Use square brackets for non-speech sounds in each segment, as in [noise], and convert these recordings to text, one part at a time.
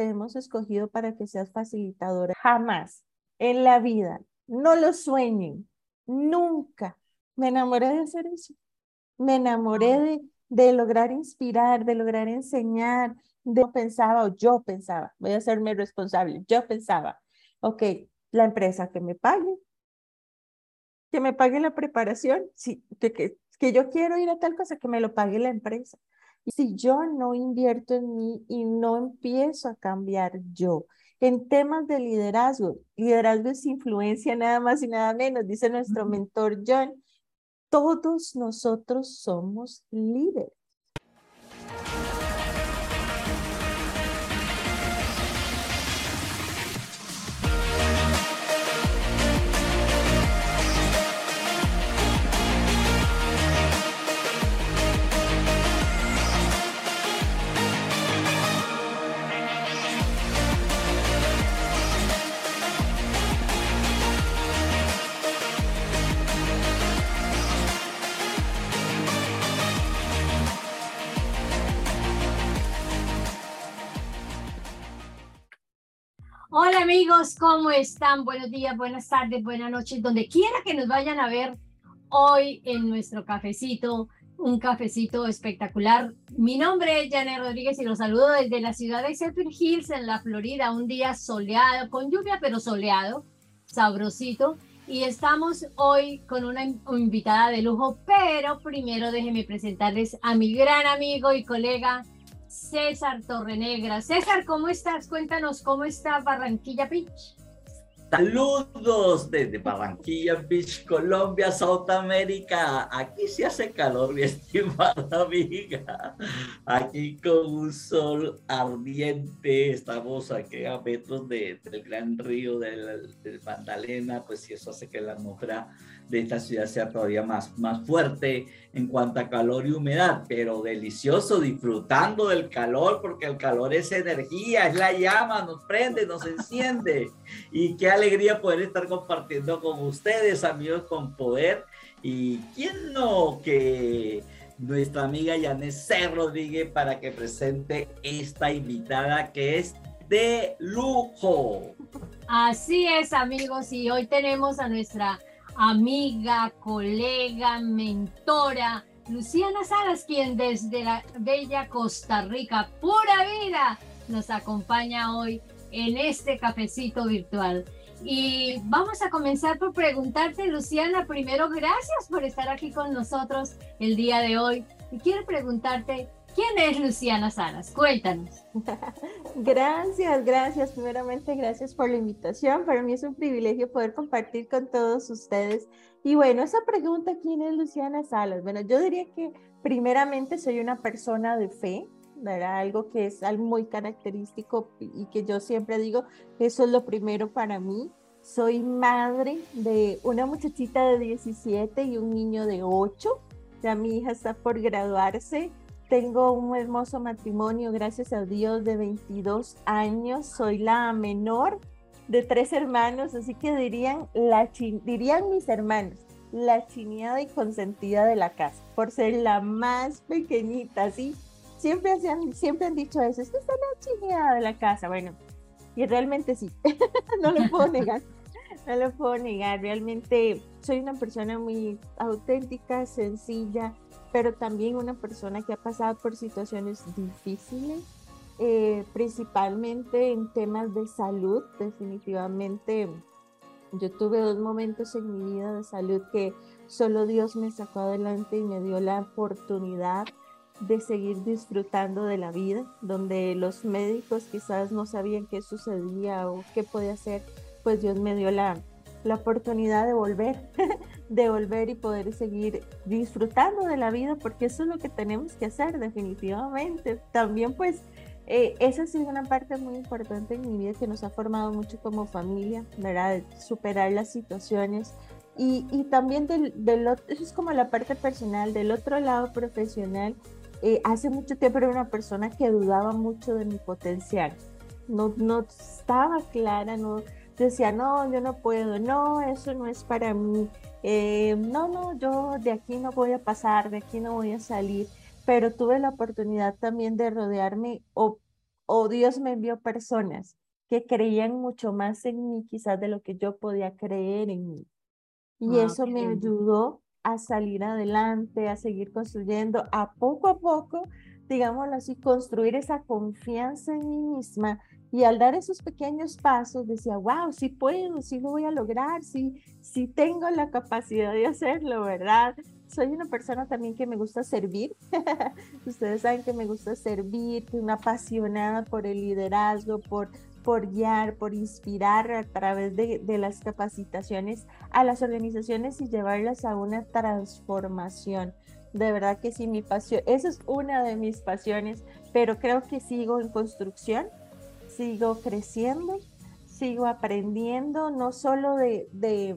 te hemos escogido para que seas facilitadora. Jamás en la vida, no lo sueñen, nunca. Me enamoré de hacer eso. Me enamoré de, de lograr inspirar, de lograr enseñar. De, pensaba, o yo pensaba, voy a hacerme responsable, yo pensaba, ok, la empresa que me pague, que me pague la preparación, sí, que, que, que yo quiero ir a tal cosa, que me lo pague la empresa. Si yo no invierto en mí y no empiezo a cambiar yo, en temas de liderazgo, liderazgo es influencia nada más y nada menos, dice nuestro mentor John, todos nosotros somos líderes. Amigos, ¿cómo están? Buenos días, buenas tardes, buenas noches, donde quiera que nos vayan a ver hoy en nuestro cafecito, un cafecito espectacular. Mi nombre es Janet Rodríguez y los saludo desde la ciudad de Zephyrhills, Hills, en la Florida, un día soleado, con lluvia, pero soleado, sabrosito. Y estamos hoy con una invitada de lujo, pero primero déjenme presentarles a mi gran amigo y colega César Torrenegra. César, ¿cómo estás? Cuéntanos cómo está Barranquilla Beach. Saludos desde Barranquilla Beach, Colombia, Sudamérica. Aquí se hace calor, mi [laughs] estimada amiga. Aquí con un sol ardiente. Estamos aquí a metros del gran río del, del Magdalena, pues si eso hace que la atmósfera de esta ciudad sea todavía más, más fuerte en cuanto a calor y humedad, pero delicioso, disfrutando del calor, porque el calor es energía, es la llama, nos prende, nos enciende. [laughs] Y qué alegría poder estar compartiendo con ustedes, amigos, con poder. Y quién no que nuestra amiga C. Rodríguez para que presente esta invitada que es de lujo. Así es, amigos, y hoy tenemos a nuestra amiga, colega, mentora, Luciana Salas, quien desde la bella Costa Rica, pura vida, nos acompaña hoy en este cafecito virtual. Y vamos a comenzar por preguntarte, Luciana, primero, gracias por estar aquí con nosotros el día de hoy. Y quiero preguntarte, ¿Quién es Luciana Salas? Cuéntanos. [laughs] gracias, gracias. Primeramente, gracias por la invitación. Para mí es un privilegio poder compartir con todos ustedes. Y bueno, esa pregunta, ¿quién es Luciana Salas? Bueno, yo diría que primeramente soy una persona de fe, ¿verdad? Algo que es muy característico y que yo siempre digo, eso es lo primero para mí. Soy madre de una muchachita de 17 y un niño de 8. Ya mi hija está por graduarse tengo un hermoso matrimonio, gracias a Dios, de 22 años. Soy la menor de tres hermanos, así que dirían, la dirían mis hermanos, la chineada y consentida de la casa, por ser la más pequeñita, ¿sí? Siempre, siempre han dicho eso, es la chineada de la casa. Bueno, y realmente sí, [laughs] no lo puedo [laughs] negar, no lo puedo negar. Realmente soy una persona muy auténtica, sencilla, pero también una persona que ha pasado por situaciones difíciles, eh, principalmente en temas de salud. Definitivamente, yo tuve dos momentos en mi vida de salud que solo Dios me sacó adelante y me dio la oportunidad de seguir disfrutando de la vida, donde los médicos quizás no sabían qué sucedía o qué podía hacer, pues Dios me dio la, la oportunidad de volver, [laughs] de volver y poder seguir disfrutando de la vida, porque eso es lo que tenemos que hacer definitivamente. También pues eh, esa ha sido una parte muy importante en mi vida que nos ha formado mucho como familia, ¿verdad? Superar las situaciones. Y, y también del, del, eso es como la parte personal, del otro lado profesional, eh, hace mucho tiempo era una persona que dudaba mucho de mi potencial, no, no estaba clara, no, decía, no, yo no puedo, no, eso no es para mí, eh, no, no, yo de aquí no voy a pasar, de aquí no voy a salir, pero tuve la oportunidad también de rodearme o, o Dios me envió personas que creían mucho más en mí quizás de lo que yo podía creer en mí. Y Ah, eso me ayudó a salir adelante, a seguir construyendo, a poco a poco, digámoslo así, construir esa confianza en mí misma. Y al dar esos pequeños pasos, decía, wow, sí puedo, sí lo voy a lograr, sí, sí tengo la capacidad de hacerlo, ¿verdad? Soy una persona también que me gusta servir. [laughs] Ustedes saben que me gusta servir, que una apasionada por el liderazgo, por, por guiar, por inspirar a través de, de las capacitaciones a las organizaciones y llevarlas a una transformación. De verdad que sí, mi pasión, esa es una de mis pasiones, pero creo que sigo en construcción, sigo creciendo, sigo aprendiendo, no solo de,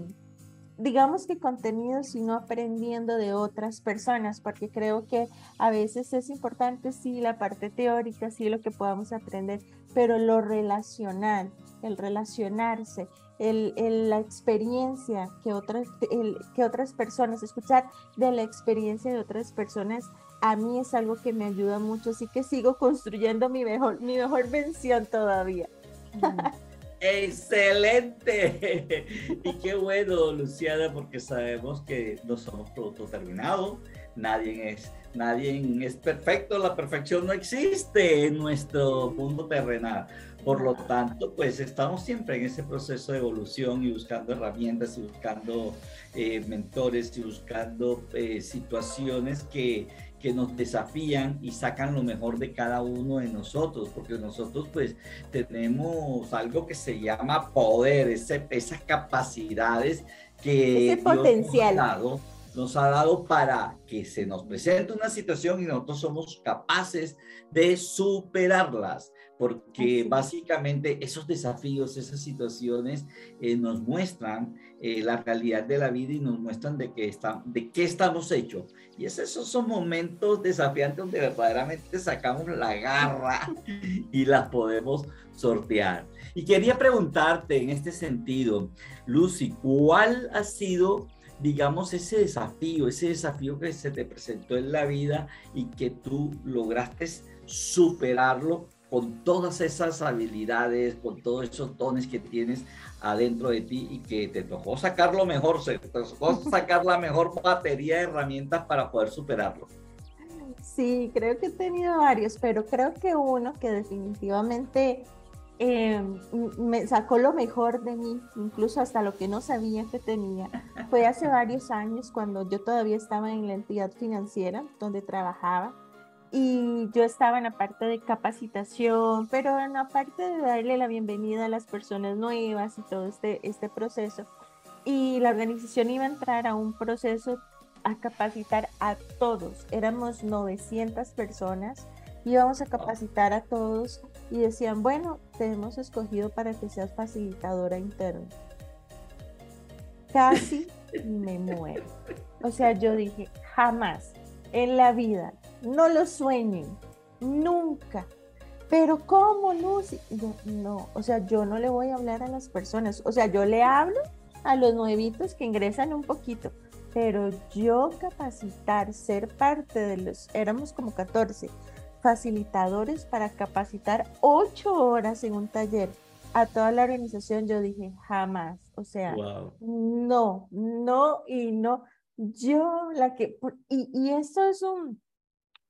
digamos que contenido, sino aprendiendo de otras personas, porque creo que a veces es importante, sí, la parte teórica, sí, lo que podamos aprender, pero lo relacional, el relacionarse, el, el- la experiencia que otras, el- que otras personas, escuchar de la experiencia de otras personas, a mí es algo que me ayuda mucho, así que sigo construyendo mi mejor, mi mejor versión todavía. [laughs] Excelente. [laughs] Y qué bueno, Luciana, porque sabemos que no somos producto terminado. Nadie es, nadie es perfecto. La perfección no existe en nuestro mundo terrenal. Por lo tanto, pues estamos siempre en ese proceso de evolución y buscando herramientas y buscando eh, mentores y buscando eh, situaciones que, que nos desafían y sacan lo mejor de cada uno de nosotros, porque nosotros pues tenemos algo que se llama poder, ese- esas capacidades que Ese Dios potencial. Nos, ha dado, nos ha dado para que se nos presente una situación y nosotros somos capaces de superarlas, porque básicamente esos desafíos, esas situaciones eh, nos muestran eh, la realidad de la vida y nos muestran de, que está, de qué estamos hechos. Y es- esos son momentos desafiantes donde verdaderamente sacamos la garra y las podemos sortear. Y quería preguntarte en este sentido, Lucy, ¿cuál ha sido, digamos, ese desafío, ese desafío que se te presentó en la vida y que tú lograste superarlo con todas esas habilidades, con todos esos dones que tienes adentro de ti y que te tocó sacar lo mejor, se te tocó [laughs] sacar la mejor batería de herramientas para poder superarlo? Sí, creo que he tenido varios, pero creo que uno que definitivamente eh, me sacó lo mejor de mí, incluso hasta lo que no sabía que tenía, fue hace varios años cuando yo todavía estaba en la entidad financiera donde trabajaba y yo estaba en la parte de capacitación, pero en la parte de darle la bienvenida a las personas nuevas y todo este, este proceso. Y la organización iba a entrar a un proceso a capacitar a todos. Éramos 900 personas, íbamos a capacitar a todos y decían, bueno, te hemos escogido para que seas facilitadora interna. Casi me muero. O sea, yo dije, jamás en la vida, no lo sueñen, nunca. Pero ¿cómo, Lucy? Yo, no, o sea, yo no le voy a hablar a las personas. O sea, yo le hablo a los nuevitos que ingresan un poquito, pero yo capacitar, ser parte de los, éramos como 14 facilitadores para capacitar 8 horas en un taller a toda la organización, yo dije, jamás, o sea, Wow. no, no y no. Yo la que, y, y esto es un,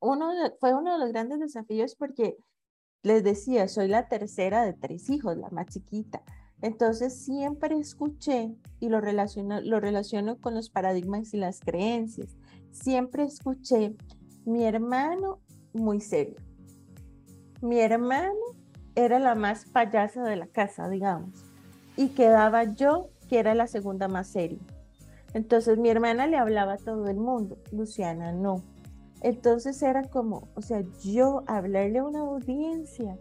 uno de- fue uno de los grandes desafíos porque les decía, soy la tercera de tres hijos, la más chiquita. Entonces siempre escuché y lo relaciono, lo relaciono con los paradigmas y las creencias. Siempre escuché mi hermano muy serio. Mi hermano era la más payasa de la casa, digamos. Y quedaba yo, que era la segunda más seria. Entonces mi hermana le hablaba a todo el mundo, Luciana no. Entonces era como, o sea, yo hablarle a una audiencia,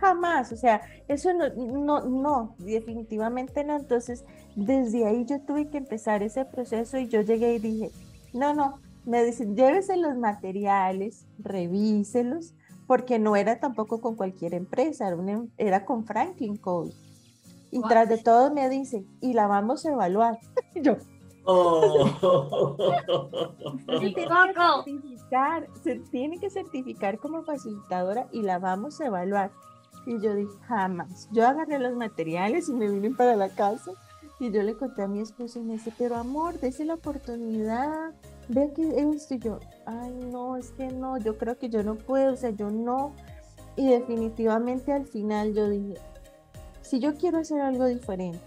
jamás, o sea, eso no, no, no, definitivamente no. Entonces, desde ahí yo tuve que empezar ese proceso y yo llegué y dije, no, no, me dicen, llévese los materiales, revíselos, porque no era tampoco con cualquier empresa, era, una- era con Franklin Code. Y Wow. tras de todo me dicen, y la vamos a evaluar. Y [laughs] yo, Oh. se [laughs] tiene certificar, se tiene que certificar como facilitadora y la vamos a evaluar. Y yo dije, jamás. Yo agarré los materiales y me vine para la casa y yo le conté a mi esposo y me dice, pero amor, dése la oportunidad, ve que esto y yo, ay no, es que no, yo creo que yo no puedo, o sea, yo no. Y definitivamente al final yo dije, si yo quiero hacer algo diferente,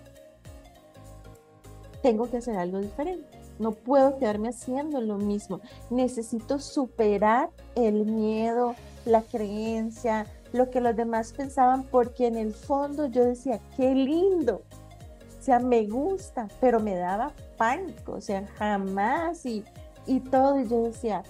tengo que hacer algo diferente. No puedo quedarme haciendo lo mismo. Necesito superar el miedo, la creencia, lo que los demás pensaban, porque en el fondo yo decía, qué lindo. O sea, me gusta, pero me daba pánico, o sea, jamás y, y todo. Y yo decía,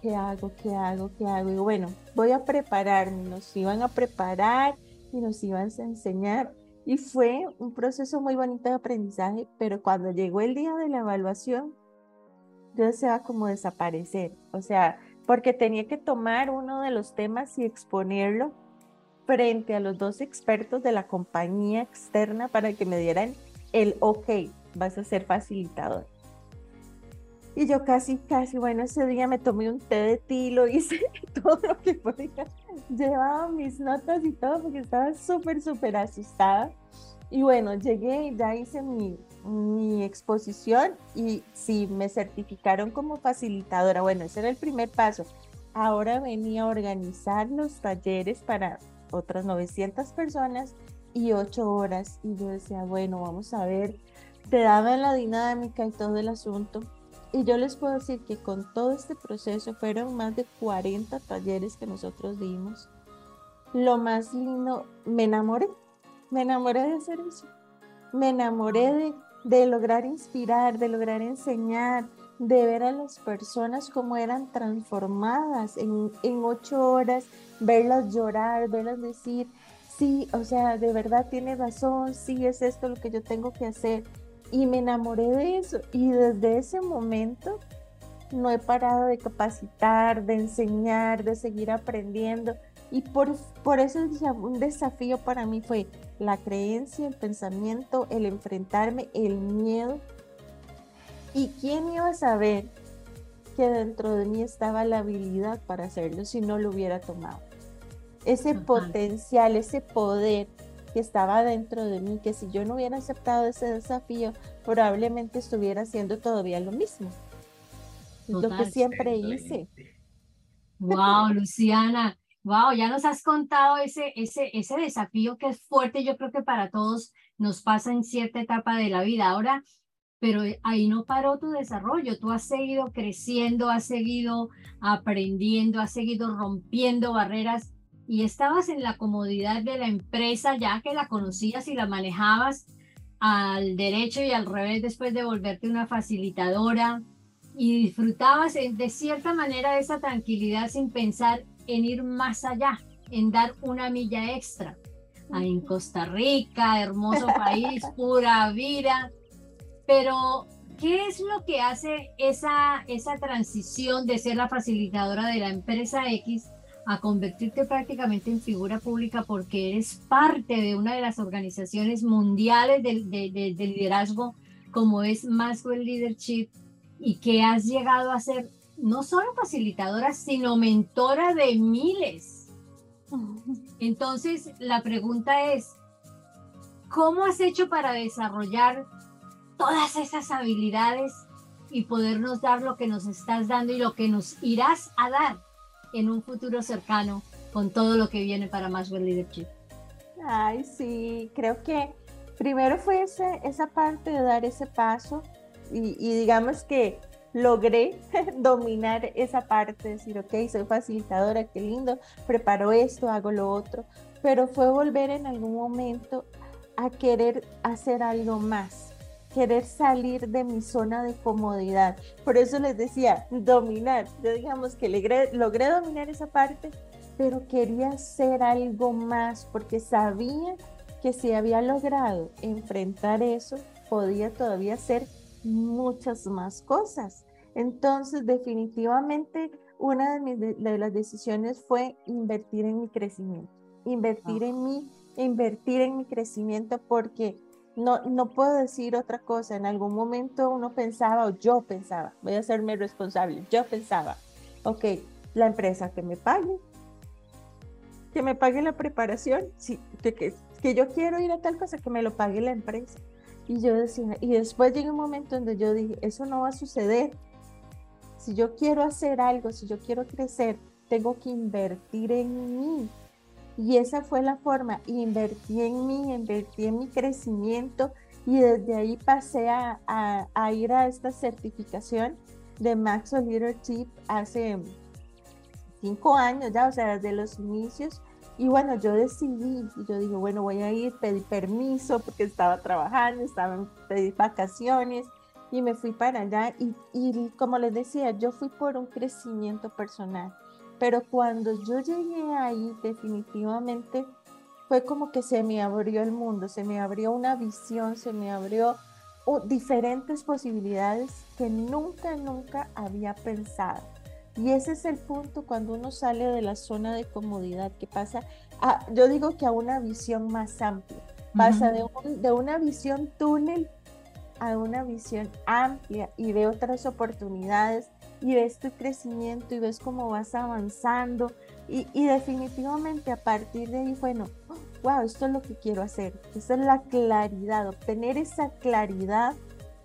¿qué hago? ¿Qué hago? ¿Qué hago? Y bueno, voy a prepararme. Nos iban a preparar y nos iban a enseñar. Y fue un proceso muy bonito de aprendizaje, pero cuando llegó el día de la evaluación, yo deseaba como desaparecer, o sea, porque tenía que tomar uno de los temas y exponerlo frente a los dos expertos de la compañía externa para que me dieran el ok, vas a ser facilitador. Y yo casi, casi, bueno, ese día me tomé un té de tilo, [laughs] hice todo lo que podía, llevaba mis notas y todo porque estaba súper, súper asustada. Y bueno, llegué y ya hice mi, mi exposición y sí, me certificaron como facilitadora. Bueno, ese era el primer paso. Ahora venía a organizar los talleres para otras 900 personas y 8 horas. Y yo decía, bueno, vamos a ver, te daban la dinámica y todo el asunto. Y yo les puedo decir que con todo este proceso fueron más de 40 talleres que nosotros dimos. Lo más lindo, me enamoré, me enamoré de hacer eso. Me enamoré de, de lograr inspirar, de lograr enseñar, de ver a las personas como eran transformadas en, en ocho horas, verlas llorar, verlas decir, sí, o sea, de verdad tiene razón, sí es esto lo que yo tengo que hacer y me enamoré de eso. Y desde ese momento no he parado de capacitar, de enseñar, de seguir aprendiendo. Y por, por eso un desafío para mí fue la creencia, el pensamiento, el enfrentarme, el miedo. ¿Y quién iba a saber que dentro de mí estaba la habilidad para hacerlo si no lo hubiera tomado? Ese potencial, ese poder que estaba dentro de mí, que si yo no hubiera aceptado ese desafío, probablemente estuviera haciendo todavía lo mismo. lo que siempre hice. Wow, Luciana. Wow, ya nos has contado ese, ese, ese desafío que es fuerte, yo creo que para todos nos pasa en cierta etapa de la vida. Ahora, pero ahí no paró tu desarrollo, tú has seguido creciendo, has seguido aprendiendo, has seguido rompiendo barreras y estabas en la comodidad de la empresa ya que la conocías y la manejabas al derecho y al revés después de volverte una facilitadora y disfrutabas de cierta manera esa tranquilidad sin pensar en ir más allá, en dar una milla extra. Ahí en Costa Rica, hermoso [laughs] país, pura vida. Pero, ¿qué es lo que hace esa, esa transición de ser la facilitadora de la empresa X a convertirte prácticamente en figura pública porque eres parte de una de las organizaciones mundiales de, de, liderazgo como es Maxwell Leadership y que has llegado a ser no solo facilitadora, sino mentora de miles. Entonces, la pregunta es, ¿cómo has hecho para desarrollar todas esas habilidades y podernos dar lo que nos estás dando y lo que nos irás a dar? En un futuro cercano con todo lo que viene para Maxwell Leadership? Ay, sí, creo que primero fue ese, esa parte de dar ese paso y, digamos que logré [laughs] dominar esa parte, decir, ok, soy facilitadora, qué lindo, preparo esto, hago lo otro, pero fue volver en algún momento a querer hacer algo más, querer salir de mi zona de comodidad. Por eso les decía, dominar. Yo digamos que logré, logré dominar esa parte, pero quería hacer algo más porque sabía que si había logrado enfrentar eso, podía todavía hacer muchas más cosas. Entonces, definitivamente, una de, mis, de las decisiones fue invertir en mi crecimiento, invertir en mí, invertir en mi crecimiento porque no, no puedo decir otra cosa. En algún momento uno pensaba, o yo pensaba, voy a hacerme responsable, yo pensaba, ok, la empresa que me pague, que me pague la preparación, sí, que, que, que yo quiero ir a tal cosa, que me lo pague la empresa. Y yo decía, y después llega un momento donde yo dije, eso no va a suceder. Si yo quiero hacer algo, si yo quiero crecer, tengo que invertir en mí. Y esa fue la forma, invertí en mí, invertí en mi crecimiento y desde ahí pasé a, a, ir a esta certificación de Maxwell Leadership hace cinco años ya, o sea, desde los inicios. Y bueno, yo decidí, y yo dije, bueno, voy a ir, pedí permiso porque estaba trabajando, estaba pedí vacaciones y me fui para allá. Y, y como les decía, yo fui por un crecimiento personal. Pero cuando yo llegué ahí, definitivamente fue como que se me abrió el mundo, se me abrió una visión, se me abrió diferentes posibilidades que nunca, nunca había pensado. Y ese es el punto cuando uno sale de la zona de comodidad, que pasa, a, yo digo que a una visión más amplia, pasa de, de una visión túnel a una visión amplia y de otras oportunidades y ves tu crecimiento y ves cómo vas avanzando y, y definitivamente a partir de ahí, bueno, wow, esto es lo que quiero hacer. Esa es la claridad, obtener esa claridad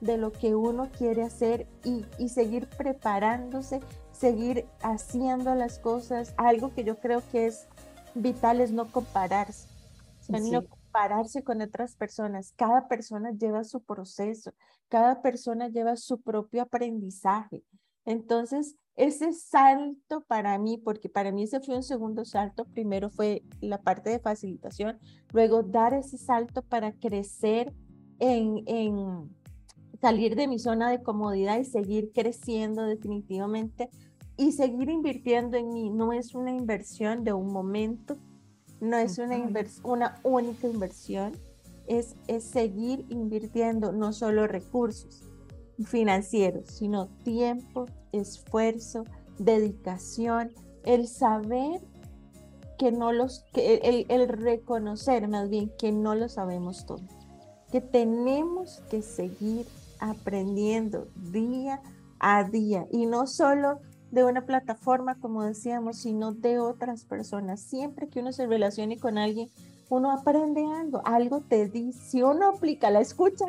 de lo que uno quiere hacer y, y seguir preparándose, seguir haciendo las cosas. Algo que yo creo que es vital es no compararse. no compararse con otras personas. Cada persona lleva su proceso, cada persona lleva su propio aprendizaje. Entonces, ese salto para mí, porque para mí ese fue un segundo salto, primero fue la parte de facilitación, luego dar ese salto para crecer en, en salir de mi zona de comodidad y seguir creciendo definitivamente y seguir invirtiendo en mí. No es una inversión de un momento, no es una, una única inversión, es, es seguir invirtiendo no solo recursos financieros, sino tiempo, esfuerzo, dedicación, el saber que no los, que el, el, reconocer más bien que no lo sabemos todo, que tenemos que seguir aprendiendo día a día y no solo de una plataforma, como decíamos, sino de otras personas. Siempre que uno se relacione con alguien, uno aprende algo, algo te dice, si uno aplica la escucha,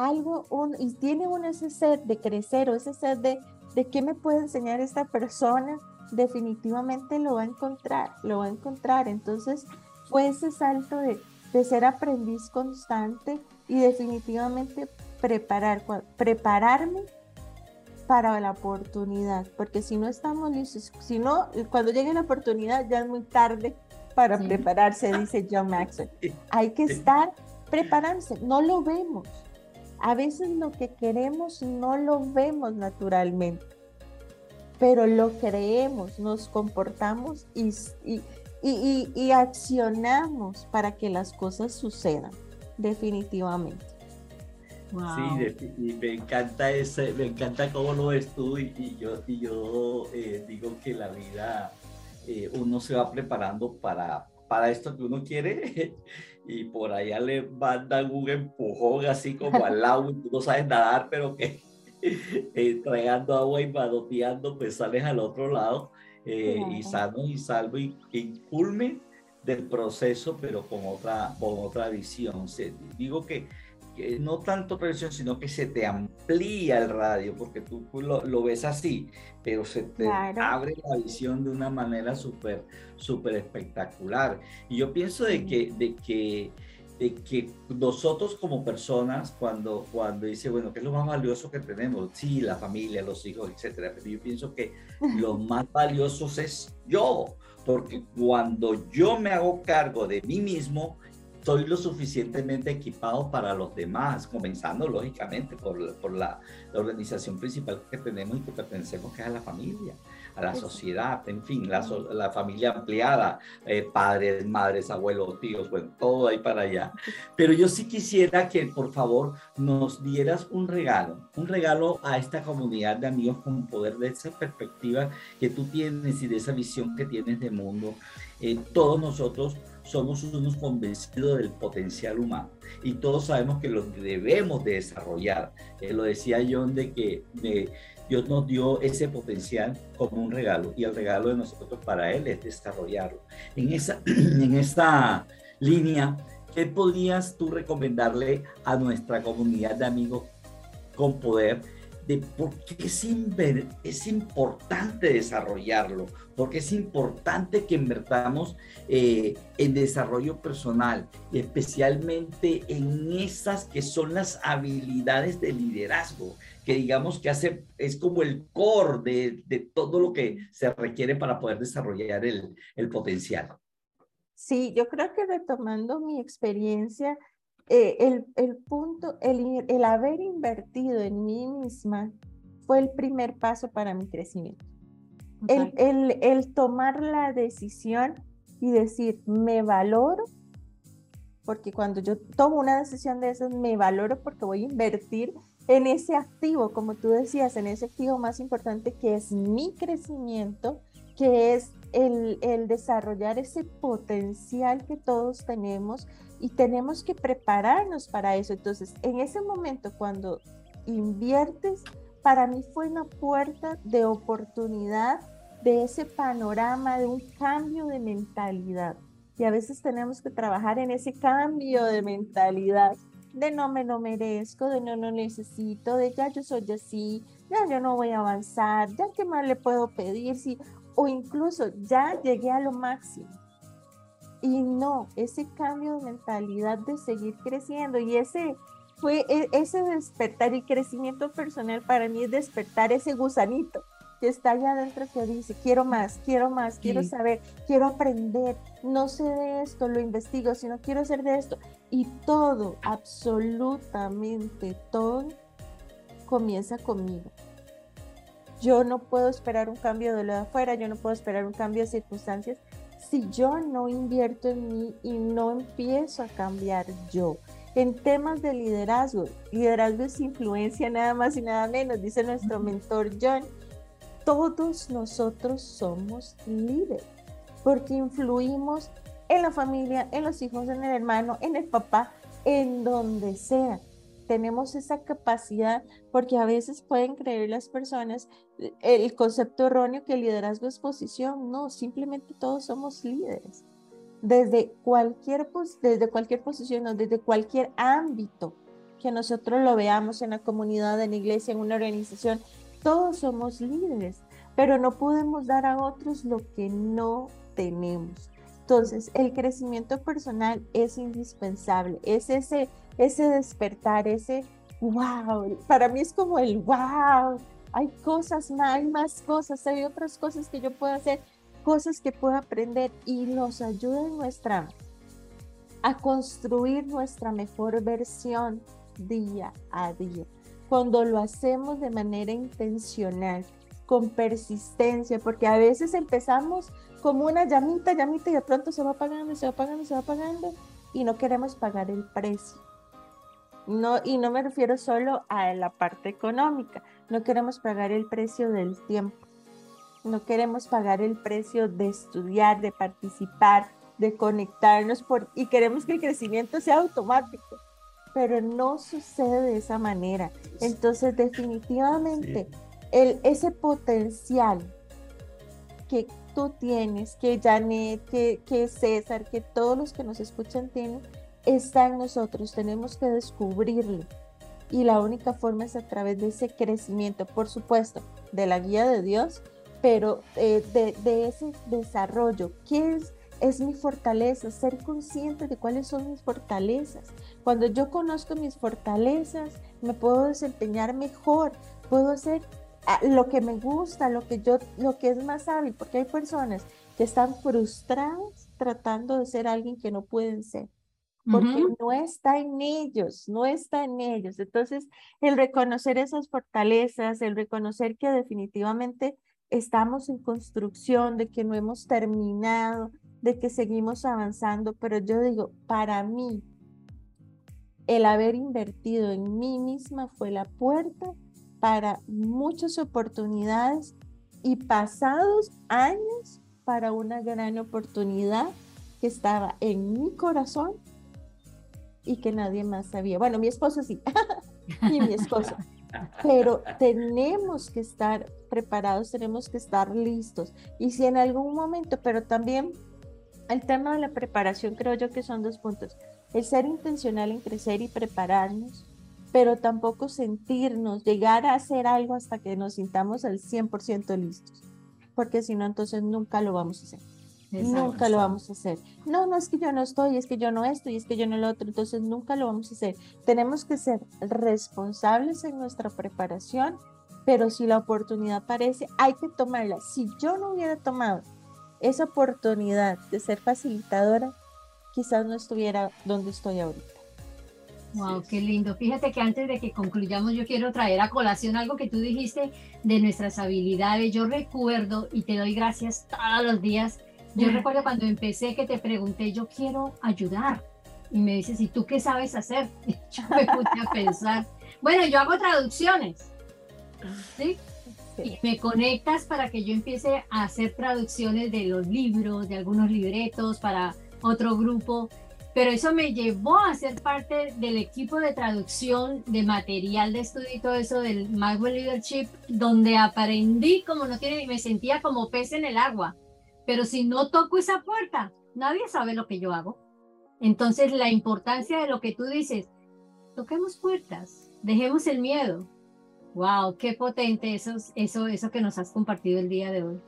algo, un, y tiene uno ese sed de crecer o ese sed de, de qué me puede enseñar esta persona, definitivamente lo va a encontrar, lo va a encontrar. Entonces fue ese salto de, de ser aprendiz constante y definitivamente preparar, prepararme para la oportunidad, porque si no estamos listos, si no, cuando llegue la oportunidad ya es muy tarde para prepararse, dice John Maxwell. [laughs] Hay que estar preparándose, no lo vemos. A veces lo que queremos no lo vemos naturalmente, pero lo creemos, nos comportamos y, y, y, y accionamos para que las cosas sucedan, definitivamente. Sí, y me encanta ese, me encanta cómo lo ves tú y, yo, y yo eh, digo que la vida eh, uno se va preparando para, para esto que uno quiere [laughs] y por allá le mandan un empujón así como al lado y tú no sabes nadar, pero que [laughs] entregando agua y manoteando, pues sales al otro lado eh, y sano y salvo y, y culmen del proceso, pero con otra, con otra visión. digo que no tanto presión, sino que se te amplía el radio, porque tú lo, lo ves así, pero se te abre la visión de una manera súper, súper espectacular. Y yo pienso de que, de que, de que nosotros como personas, cuando, cuando dice, bueno, ¿qué es lo más valioso que tenemos? Sí, la familia, los hijos, etcétera, pero yo pienso que [laughs] lo más valioso es yo, porque cuando yo me hago cargo de mí mismo, soy lo suficientemente equipado para los demás, comenzando lógicamente por, por la, la, organización principal que tenemos y que pertenecemos, que es a la familia, a la sociedad, en fin, la, la familia ampliada, eh, padres, madres, abuelos, tíos, bueno, todo ahí para allá. Pero yo sí quisiera que por favor nos dieras un regalo, un regalo a esta comunidad de amigos con poder de esa perspectiva que tú tienes y de esa visión que tienes de mundo. Eh, todos nosotros somos unos convencidos del potencial humano y todos sabemos que lo debemos de desarrollar. Eh, lo decía John de que Dios nos dio ese potencial como un regalo y el regalo de nosotros para Él es desarrollarlo. En, esa, [clears throat] en esta línea, ¿qué podrías tú recomendarle a nuestra comunidad de amigos con poder? De por qué es, es importante desarrollarlo, porque es importante que invertamos eh, en desarrollo personal, y especialmente en esas que son las habilidades de liderazgo, que digamos que hace, es como el core de, de todo lo que se requiere para poder desarrollar el, el potencial. Sí, yo creo que retomando mi experiencia, eh, el, el, punto, el, el haber invertido en mí misma fue el primer paso para mi crecimiento. El, el, el, tomar la decisión y decir, me valoro, porque cuando yo tomo una decisión de esas, me valoro porque voy a invertir en ese activo, como tú decías, en ese activo más importante que es mi crecimiento, que es el, desarrollar ese potencial que todos tenemos y tenemos que prepararnos para eso. Entonces, en ese momento cuando inviertes, para mí fue una puerta de oportunidad de ese panorama, de un cambio de mentalidad. Y a veces tenemos que trabajar en ese cambio de mentalidad, de no me lo merezco, de no lo necesito, de ya yo soy así, ya yo no voy a avanzar, ya qué más le puedo pedir, si, o incluso ya llegué a lo máximo. Y no, ese cambio de mentalidad de seguir creciendo y ese fue e, ese despertar y crecimiento personal para mí es despertar ese gusanito que está allá adentro que dice, quiero más, quiero más, quiero saber, quiero aprender, no sé de esto, lo investigo, sino quiero hacer de esto. Y todo, absolutamente todo, comienza conmigo. Yo no puedo esperar un cambio de lo de afuera, yo no puedo esperar un cambio de circunstancias, si yo no invierto en mí y no empiezo a cambiar yo. En temas de liderazgo, liderazgo es influencia nada más y nada menos, dice nuestro mentor John. Todos nosotros somos líderes porque influimos en la familia, en los hijos, en el hermano, en el papá, en donde sea tenemos esa capacidad, porque a veces pueden creer las personas eh, el concepto erróneo que el liderazgo es posición, no, simplemente todos somos líderes. Desde cualquier, desde cualquier posición o desde cualquier ámbito que nosotros lo veamos en la comunidad, en la iglesia, en una organización, todos somos líderes, pero no podemos dar a otros lo que no tenemos. Entonces, el crecimiento personal es indispensable, es ese ese despertar, ese wow, para mí es como el wow, hay cosas hay más cosas, hay otras cosas que yo puedo hacer, cosas que puedo aprender y nos ayuda en nuestra, a construir nuestra mejor versión día a día. Cuando lo hacemos de manera intencional, con persistencia, porque a veces empezamos como una llamita, llamita y de pronto se va apagando, se va apagando, se va apagando y no queremos pagar el precio. No, y no me refiero solo a la parte económica. No queremos pagar el precio del tiempo. No queremos pagar el precio de estudiar, de participar, de conectarnos por, y queremos que el crecimiento sea automático. Pero no sucede de esa manera. Entonces, definitivamente, el, ese potencial que tú tienes, que Janet, que, que César, que todos los que nos escuchan tienen, está en nosotros, tenemos que descubrirlo. Y la única forma es a través de ese crecimiento, por supuesto, de la guía de Dios, pero eh, de, ese desarrollo. ¿Qué es, es mi fortaleza? Ser consciente de cuáles son mis fortalezas. Cuando yo conozco mis fortalezas, me puedo desempeñar mejor, puedo hacer ah, lo que me gusta, lo que yo, lo que es más hábil, porque hay personas que están frustradas tratando de ser alguien que no pueden ser porque no está en ellos, no está en ellos. Entonces, el reconocer esas fortalezas, el reconocer que definitivamente estamos en construcción, de que no hemos terminado, de que seguimos avanzando, pero yo digo, para mí, el haber invertido en mí misma fue la puerta para muchas oportunidades y pasados años para una gran oportunidad que estaba en mi corazón y que nadie más sabía. Bueno, mi esposo sí, [laughs] y mi esposo. [laughs] Pero tenemos que estar preparados, tenemos que estar listos. Y si en algún momento, pero también el tema de la preparación creo yo que son dos puntos. El ser intencional en crecer y prepararnos, pero tampoco sentirnos, llegar a hacer algo hasta que nos sintamos al 100% listos, porque si no, entonces nunca lo vamos a hacer. Nunca lo vamos a hacer. No, no es que yo no estoy, es que yo no estoy, es que yo no lo otro, entonces nunca lo vamos a hacer. Tenemos que ser responsables en nuestra preparación, pero si la oportunidad aparece, hay que tomarla. Si yo no hubiera tomado esa oportunidad de ser facilitadora, quizás no estuviera donde estoy ahorita. Wow, qué lindo. Fíjate que antes de que concluyamos, yo quiero traer a colación algo que tú dijiste de nuestras habilidades. Yo recuerdo y te doy gracias todos los días yo recuerdo cuando empecé que te pregunté, yo quiero ayudar. Y me dices, ¿y tú qué sabes hacer? [laughs] Y yo me puse a pensar, bueno, yo hago traducciones. ¿Sí? Y me conectas para que yo empiece a hacer traducciones de los libros, de algunos libretos para otro grupo. Pero eso me llevó a ser parte del equipo de traducción de material de estudio y todo eso del Maxwell Leadership, donde aprendí como no tiene, me sentía como pez en el agua pero si no toco esa puerta, nadie sabe lo que yo hago. Entonces, la importancia de lo que tú dices, toquemos puertas, dejemos el miedo. Wow, qué potente eso, eso, eso que nos has compartido el día de hoy.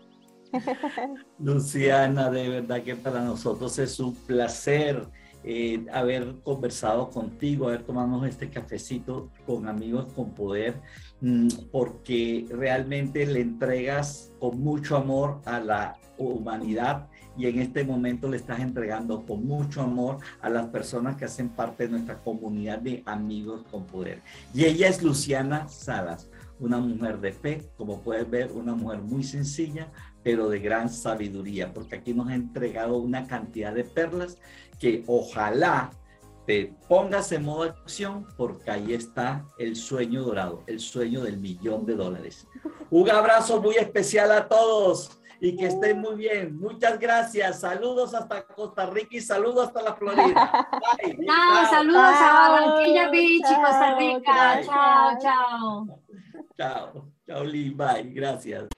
[laughs] Luciana, de verdad que para nosotros es un placer eh, haber conversado contigo, haber tomado este cafecito con amigos con poder, mm, porque realmente le entregas con mucho amor a la humanidad y en este momento le estás entregando con mucho amor a las personas que hacen parte de nuestra comunidad de amigos con poder. Y ella es Luciana Salas, una mujer de fe, como puedes ver, una mujer muy sencilla, pero de gran sabiduría, porque aquí nos ha entregado una cantidad de perlas que ojalá te pongas en modo acción porque ahí está el sueño dorado, el sueño del millón de dólares. Un abrazo muy especial a todos y que estén muy bien. Muchas gracias. Saludos hasta Costa Rica y saludos hasta la Florida. Bye. [laughs] Chao, saludos a Barranquilla Beach y Costa Rica. Chao, chao. Chao, chao, Lee. Bye. Gracias.